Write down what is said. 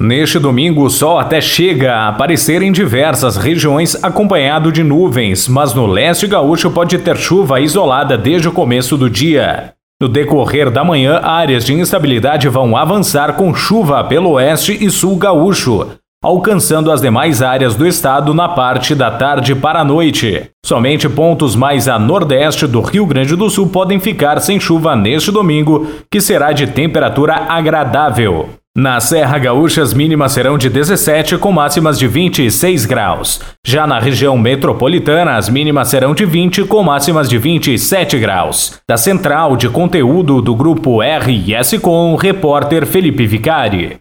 Neste domingo, o sol até chega a aparecer em diversas regiões, acompanhado de nuvens, mas no leste gaúcho pode ter chuva isolada desde o começo do dia. No decorrer da manhã, áreas de instabilidade vão avançar com chuva pelo oeste e sul gaúcho, alcançando as demais áreas do estado na parte da tarde para a noite. Somente pontos mais a nordeste do Rio Grande do Sul podem ficar sem chuva neste domingo, que será de temperatura agradável. Na Serra Gaúcha, as mínimas serão de 17 com máximas de 26 graus. Já na região metropolitana, as mínimas serão de 20 com máximas de 27 graus. Da central de conteúdo do grupo RS Com, repórter Felipe Vicari.